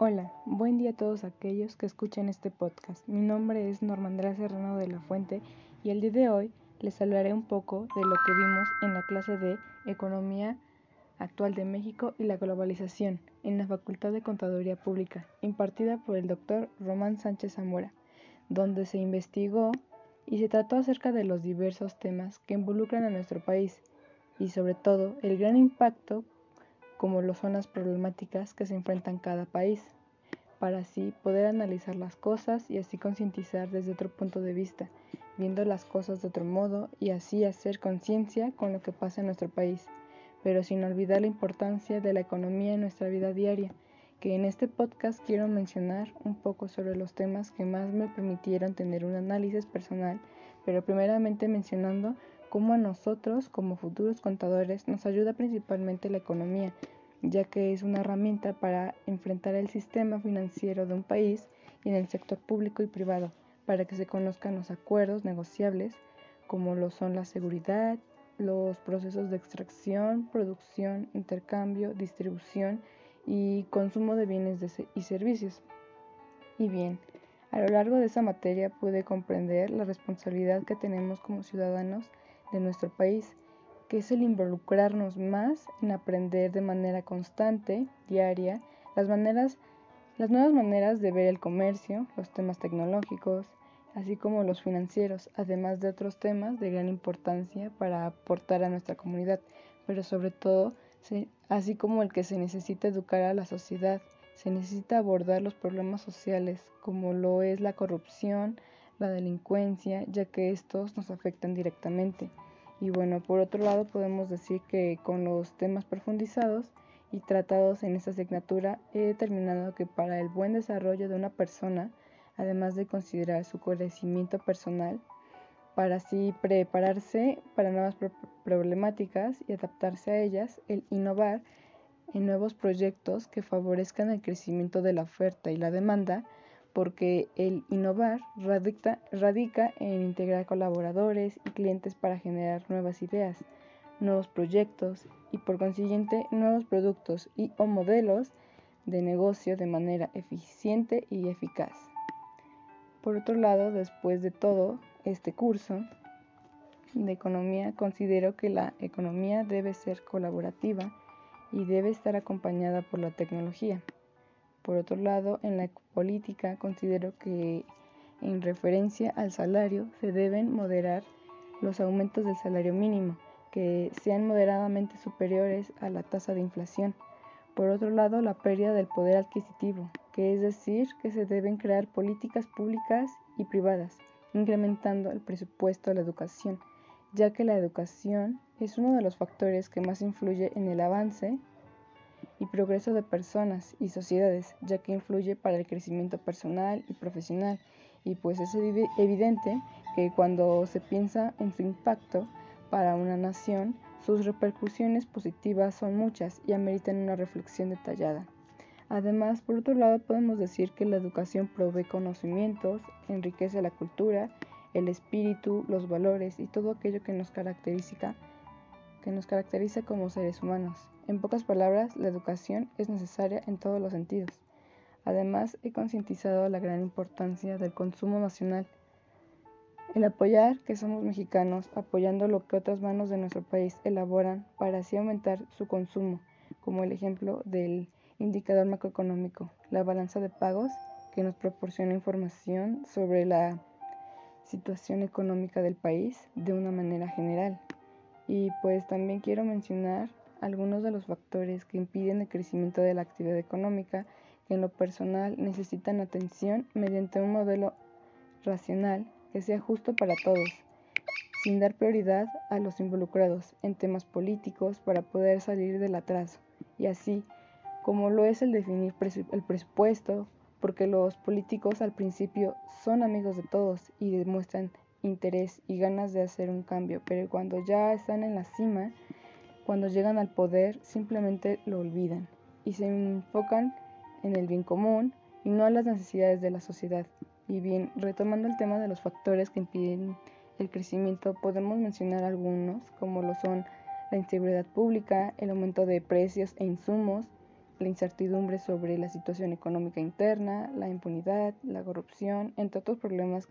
Hola, buen día a todos aquellos que escuchan este podcast. Mi nombre es Normandra Serrano de la Fuente y el día de hoy les hablaré un poco de lo que vimos en la clase de Economía actual de México y la globalización en la Facultad de Contaduría Pública, impartida por el doctor Román Sánchez Zamora, donde se investigó y se trató acerca de los diversos temas que involucran a nuestro país y sobre todo el gran impacto como lo son las problemáticas que se enfrentan cada país, para así poder analizar las cosas y así concientizar desde otro punto de vista, viendo las cosas de otro modo y así hacer conciencia con lo que pasa en nuestro país, pero sin olvidar la importancia de la economía en nuestra vida diaria, que en este podcast quiero mencionar un poco sobre los temas que más me permitieron tener un análisis personal, pero primeramente mencionando cómo a nosotros como futuros contadores nos ayuda principalmente la economía, ya que es una herramienta para enfrentar el sistema financiero de un país y en el sector público y privado, para que se conozcan los acuerdos negociables, como lo son la seguridad, los procesos de extracción, producción, intercambio, distribución y consumo de bienes y servicios. Y bien, a lo largo de esa materia pude comprender la responsabilidad que tenemos como ciudadanos de nuestro país, que es el involucrarnos más en aprender de manera constante, diaria, las maneras las nuevas maneras de ver el comercio, los temas tecnológicos, así como los financieros, además de otros temas de gran importancia para aportar a nuestra comunidad, pero sobre todo, así como el que se necesita educar a la sociedad, se necesita abordar los problemas sociales, como lo es la corrupción, la delincuencia, ya que estos nos afectan directamente. Y bueno, por otro lado podemos decir que con los temas profundizados y tratados en esta asignatura he determinado que para el buen desarrollo de una persona, además de considerar su crecimiento personal, para así prepararse para nuevas problemáticas y adaptarse a ellas, el innovar en nuevos proyectos que favorezcan el crecimiento de la oferta y la demanda, porque el innovar radica, en integrar colaboradores y clientes para generar nuevas ideas, nuevos proyectos y por consiguiente nuevos productos y o modelos de negocio de manera eficiente y eficaz. Por otro lado, después de todo este curso de economía, considero que la economía debe ser colaborativa y debe estar acompañada por la tecnología. Por otro lado, en la política considero que en referencia al salario se deben moderar los aumentos del salario mínimo, que sean moderadamente superiores a la tasa de inflación. Por otro lado, la pérdida del poder adquisitivo, que es decir, que se deben crear políticas públicas y privadas, incrementando el presupuesto a la educación, ya que la educación es uno de los factores que más influye en el avance y progreso de personas y sociedades, ya que influye para el crecimiento personal y profesional. Y pues es evidente que cuando se piensa en su impacto para una nación, sus repercusiones positivas son muchas y ameritan una reflexión detallada. Además, por otro lado, podemos decir que la educación provee conocimientos, enriquece la cultura, el espíritu, los valores y todo aquello que nos caracteriza, que nos caracteriza como seres humanos. En pocas palabras, la educación es necesaria en todos los sentidos. Además, he concientizado la gran importancia del consumo nacional. El apoyar que somos mexicanos, apoyando lo que otras manos de nuestro país elaboran para así aumentar su consumo, como el ejemplo del indicador macroeconómico, la balanza de pagos, que nos proporciona información sobre la situación económica del país de una manera general. Y pues también quiero mencionar algunos de los factores que impiden el crecimiento de la actividad económica que en lo personal necesitan atención mediante un modelo racional que sea justo para todos, sin dar prioridad a los involucrados en temas políticos para poder salir del atraso, y así como lo es el definir el presupuesto, porque los políticos al principio son amigos de todos y demuestran interés y ganas de hacer un cambio, pero cuando ya están en la cima, cuando llegan al poder simplemente lo olvidan y se enfocan en el bien común y no a las necesidades de la sociedad. Y bien, retomando el tema de los factores que impiden el crecimiento, podemos mencionar algunos, como lo son la inseguridad pública, el aumento de precios e insumos, la incertidumbre sobre la situación económica interna, la impunidad, la corrupción, entre otros problemas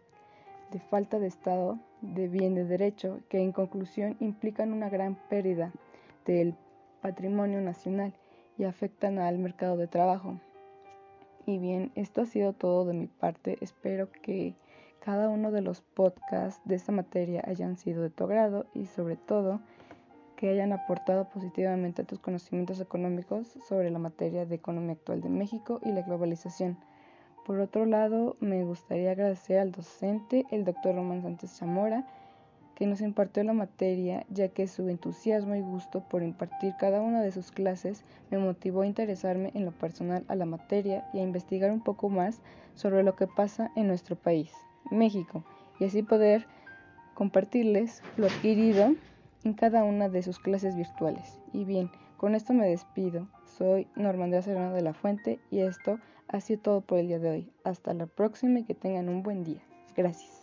de falta de Estado, de bien de derecho, que en conclusión implican una gran pérdida del patrimonio nacional y afectan al mercado de trabajo. Y bien, esto ha sido todo de mi parte. Espero que cada uno de los podcasts de esta materia hayan sido de tu agrado y sobre todo que hayan aportado positivamente a tus conocimientos económicos sobre la materia de economía actual de México y la globalización. Por otro lado, me gustaría agradecer al docente, el doctor Román Sánchez Zamora, que nos impartió la materia, ya que su entusiasmo y gusto por impartir cada una de sus clases me motivó a interesarme en lo personal a la materia y a investigar un poco más sobre lo que pasa en nuestro país, México, y así poder compartirles lo adquirido en cada una de sus clases virtuales. Y bien, con esto me despido. Soy Norma Andrea Serrano de la Fuente y esto ha sido todo por el día de hoy. Hasta la próxima y que tengan un buen día. Gracias.